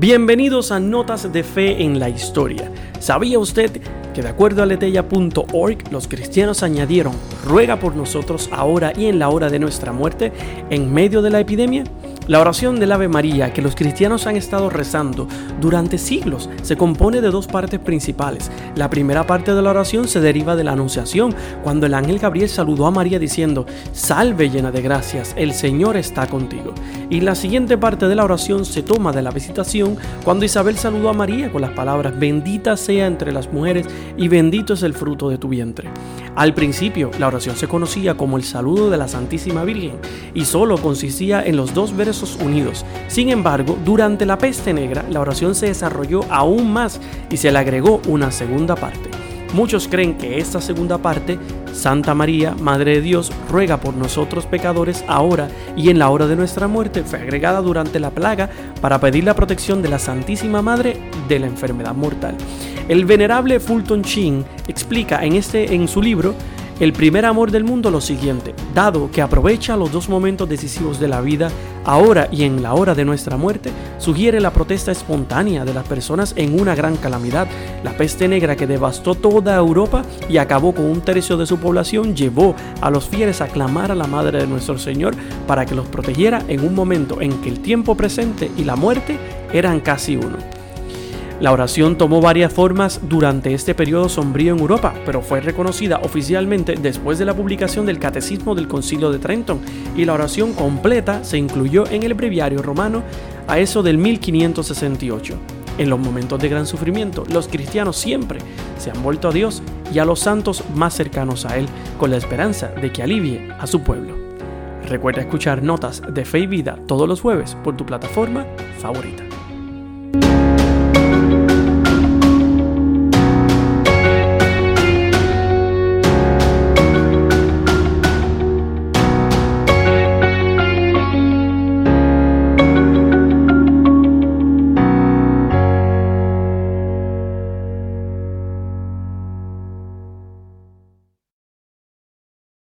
Bienvenidos a Notas de Fe en la Historia. ¿Sabía usted que de acuerdo a letella.org los cristianos añadieron, ruega por nosotros ahora y en la hora de nuestra muerte en medio de la epidemia? La oración del Ave María que los cristianos han estado rezando durante siglos se compone de dos partes principales. La primera parte de la oración se deriva de la Anunciación, cuando el ángel Gabriel saludó a María diciendo, Salve llena de gracias, el Señor está contigo. Y la siguiente parte de la oración se toma de la visitación, cuando Isabel saludó a María con las palabras, Bendita sea entre las mujeres y bendito es el fruto de tu vientre. Al principio, la oración se conocía como el saludo de la Santísima Virgen y solo consistía en los dos versos unidos. Sin embargo, durante la peste negra, la oración se desarrolló aún más y se le agregó una segunda parte. Muchos creen que esta segunda parte, Santa María, Madre de Dios, ruega por nosotros pecadores ahora y en la hora de nuestra muerte, fue agregada durante la plaga para pedir la protección de la Santísima Madre de la enfermedad mortal. El venerable Fulton Sheen explica en, este, en su libro el primer amor del mundo lo siguiente, dado que aprovecha los dos momentos decisivos de la vida, ahora y en la hora de nuestra muerte, sugiere la protesta espontánea de las personas en una gran calamidad. La peste negra que devastó toda Europa y acabó con un tercio de su población llevó a los fieles a clamar a la Madre de nuestro Señor para que los protegiera en un momento en que el tiempo presente y la muerte eran casi uno. La oración tomó varias formas durante este periodo sombrío en Europa, pero fue reconocida oficialmente después de la publicación del Catecismo del Concilio de Trenton, y la oración completa se incluyó en el breviario romano a eso del 1568. En los momentos de gran sufrimiento, los cristianos siempre se han vuelto a Dios y a los santos más cercanos a Él, con la esperanza de que alivie a su pueblo. Recuerda escuchar Notas de Fe y Vida todos los jueves por tu plataforma favorita.